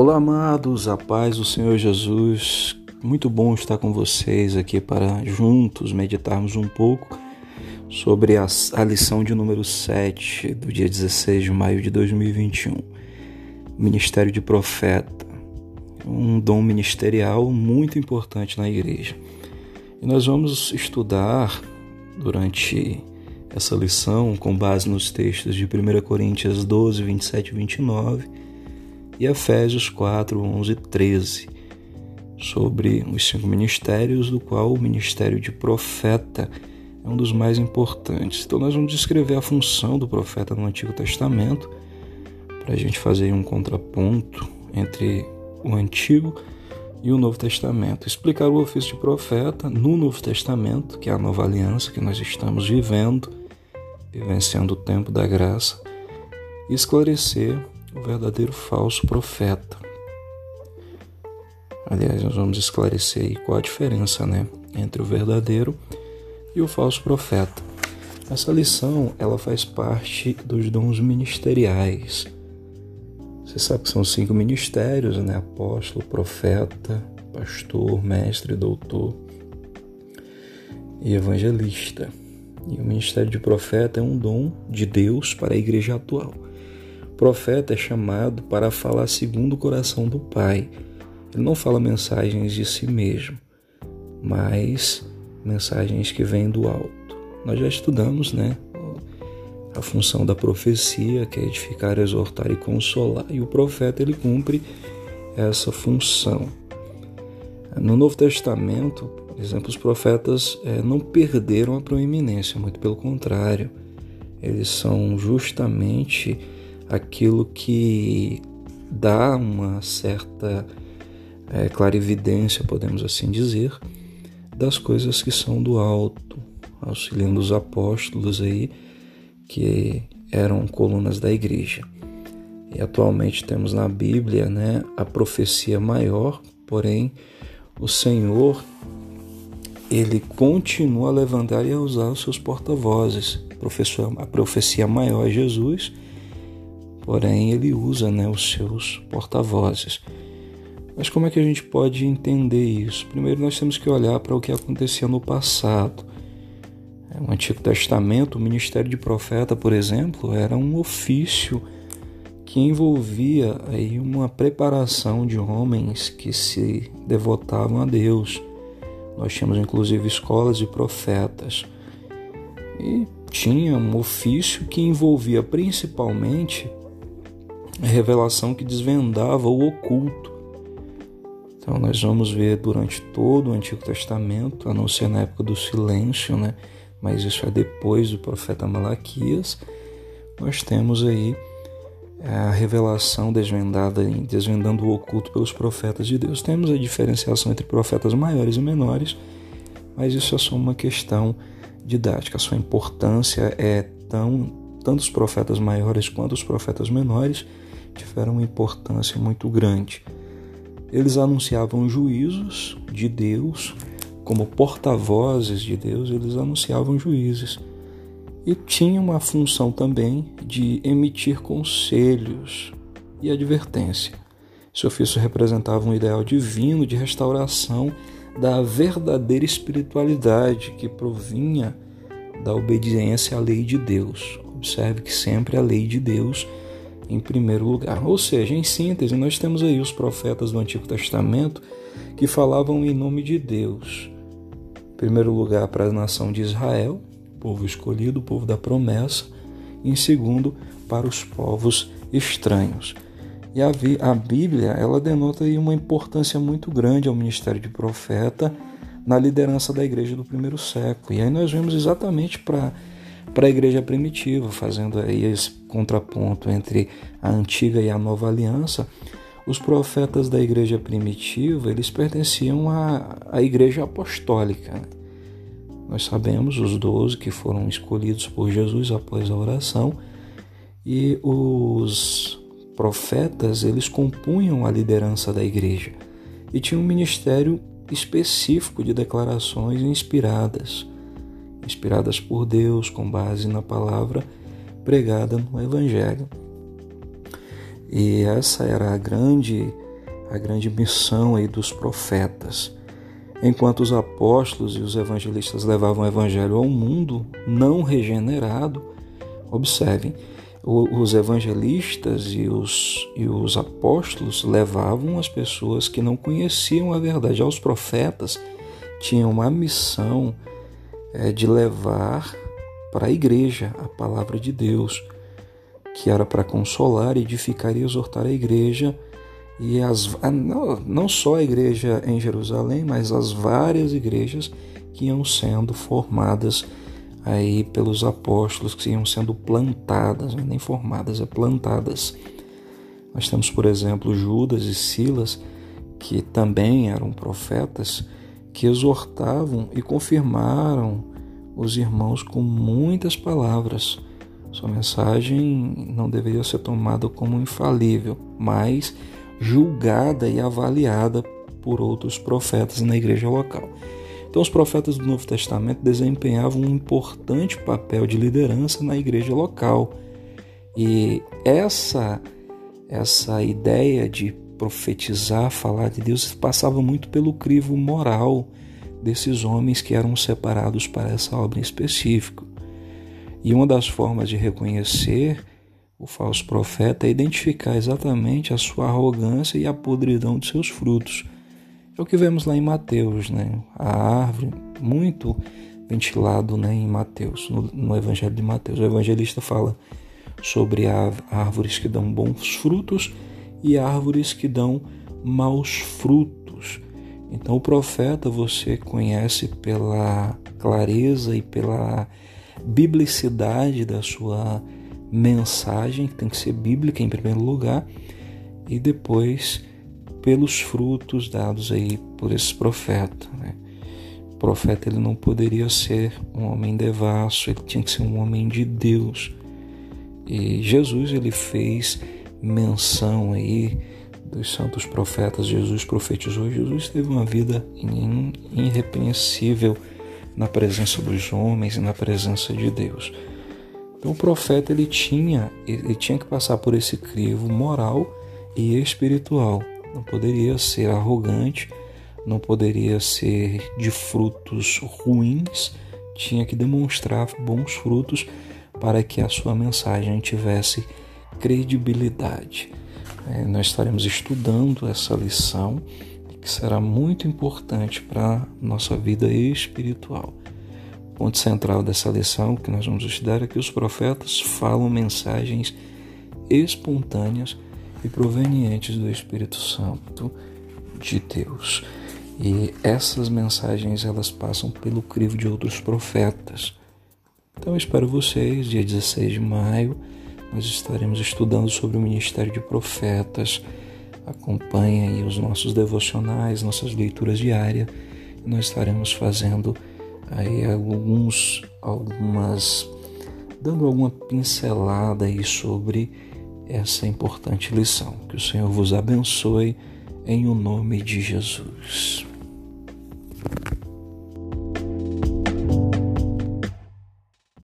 Olá, amados, a paz do Senhor Jesus. Muito bom estar com vocês aqui para juntos meditarmos um pouco sobre a, a lição de número 7 do dia 16 de maio de 2021. Ministério de Profeta, um dom ministerial muito importante na igreja. E nós vamos estudar durante essa lição com base nos textos de 1 Coríntios 12, 27 e 29 e Efésios 4, 11 e 13, sobre os cinco ministérios, do qual o ministério de profeta é um dos mais importantes. Então, nós vamos descrever a função do profeta no Antigo Testamento, para a gente fazer um contraponto entre o Antigo e o Novo Testamento. Explicar o ofício de profeta no Novo Testamento, que é a nova aliança que nós estamos vivendo, vivenciando o tempo da graça, e esclarecer o verdadeiro falso profeta. Aliás, nós vamos esclarecer aí qual a diferença né, entre o verdadeiro e o falso profeta. Essa lição ela faz parte dos dons ministeriais. Você sabe que são cinco ministérios, né? Apóstolo, profeta, pastor, mestre, doutor e evangelista. E o ministério de profeta é um dom de Deus para a igreja atual profeta é chamado para falar segundo o coração do Pai. Ele não fala mensagens de si mesmo, mas mensagens que vêm do alto. Nós já estudamos, né? A função da profecia, que é edificar, exortar e consolar, e o profeta ele cumpre essa função. No Novo Testamento, por exemplo, os profetas é, não perderam a proeminência, muito pelo contrário, eles são justamente aquilo que dá uma certa é, clarividência, podemos assim dizer, das coisas que são do alto, auxiliando os apóstolos aí, que eram colunas da igreja. E atualmente temos na Bíblia né, a profecia maior, porém o Senhor ele continua a levantar e a usar os seus porta-vozes. A profecia maior é Jesus porém ele usa né, os seus porta-vozes. Mas como é que a gente pode entender isso? Primeiro, nós temos que olhar para o que acontecia no passado. É, o Antigo Testamento, o ministério de profeta, por exemplo, era um ofício que envolvia aí uma preparação de homens que se devotavam a Deus. Nós tínhamos inclusive escolas de profetas. E tinha um ofício que envolvia principalmente revelação que desvendava o oculto. Então nós vamos ver durante todo o Antigo Testamento, a não ser na época do silêncio, né? mas isso é depois do profeta Malaquias, nós temos aí a revelação desvendada, desvendando o oculto pelos profetas de Deus. Temos a diferenciação entre profetas maiores e menores, mas isso é só uma questão didática. A sua importância é tão tanto os profetas maiores quanto os profetas menores tiveram uma importância muito grande. Eles anunciavam juízos de Deus, como porta-vozes de Deus, eles anunciavam juízes. E tinham a função também de emitir conselhos e advertência. Esse ofício representava um ideal divino de restauração da verdadeira espiritualidade que provinha da obediência à lei de Deus. Observe que sempre a lei de Deus em primeiro lugar. Ou seja, em síntese, nós temos aí os profetas do Antigo Testamento que falavam em nome de Deus. Em primeiro lugar, para a nação de Israel, povo escolhido, povo da promessa. Em segundo, para os povos estranhos. E a, Bíblia, ela denota aí uma importância muito grande ao ministério de profeta na liderança da igreja do primeiro século. E aí nós vemos exatamente para para a igreja primitiva, fazendo aí esse contraponto entre a antiga e a nova aliança. Os profetas da igreja primitiva, eles pertenciam à, à igreja apostólica. Né? Nós sabemos os doze que foram escolhidos por Jesus após a oração e os profetas, eles compunham a liderança da igreja e tinham um ministério específico de declarações inspiradas inspiradas por Deus com base na palavra pregada no Evangelho. E essa era a grande a grande missão aí dos profetas. Enquanto os apóstolos e os evangelistas levavam o evangelho ao mundo não regenerado, observem, os evangelistas e os, e os apóstolos levavam as pessoas que não conheciam a verdade. Aos profetas tinham uma missão é, de levar para a igreja a palavra de Deus, que era para consolar, edificar e exortar a igreja e as, não só a igreja em Jerusalém, mas as várias igrejas que iam sendo formadas aí pelos apóstolos, que iam sendo plantadas, é nem formadas, é plantadas. Nós temos, por exemplo, Judas e Silas, que também eram profetas, que exortavam e confirmaram os irmãos com muitas palavras. Sua mensagem não deveria ser tomada como infalível, mas julgada e avaliada por outros profetas na igreja local. Então, os profetas do Novo Testamento desempenhavam um importante papel de liderança na igreja local. E essa essa ideia de profetizar, falar de Deus, passava muito pelo crivo moral desses homens que eram separados para essa obra em específico. E uma das formas de reconhecer o falso profeta é identificar exatamente a sua arrogância e a podridão de seus frutos. É o que vemos lá em Mateus, né? A árvore, muito ventilado né, em Mateus, no, no Evangelho de Mateus. O evangelista fala sobre árvores que dão bons frutos e árvores que dão maus frutos. Então, o profeta você conhece pela clareza e pela biblicidade da sua mensagem, que tem que ser bíblica em primeiro lugar, e depois pelos frutos dados aí por esse profeta. Né? O profeta ele não poderia ser um homem devasso, ele tinha que ser um homem de Deus. E Jesus ele fez menção aí dos santos profetas. Jesus profetizou. Jesus teve uma vida irrepreensível na presença dos homens e na presença de Deus. Então o profeta ele tinha, ele tinha que passar por esse crivo moral e espiritual. Não poderia ser arrogante, não poderia ser de frutos ruins, tinha que demonstrar bons frutos para que a sua mensagem tivesse credibilidade. É, nós estaremos estudando essa lição que será muito importante para nossa vida espiritual ponto central dessa lição que nós vamos estudar é que os profetas falam mensagens espontâneas e provenientes do Espírito Santo de Deus. E essas mensagens elas passam pelo crivo de outros profetas. Então eu espero vocês, dia 16 de maio, nós estaremos estudando sobre o ministério de profetas. Acompanhe aí os nossos devocionais, nossas leituras diárias. Nós estaremos fazendo aí alguns algumas dando alguma pincelada aí sobre essa importante lição. Que o Senhor vos abençoe em o nome de Jesus.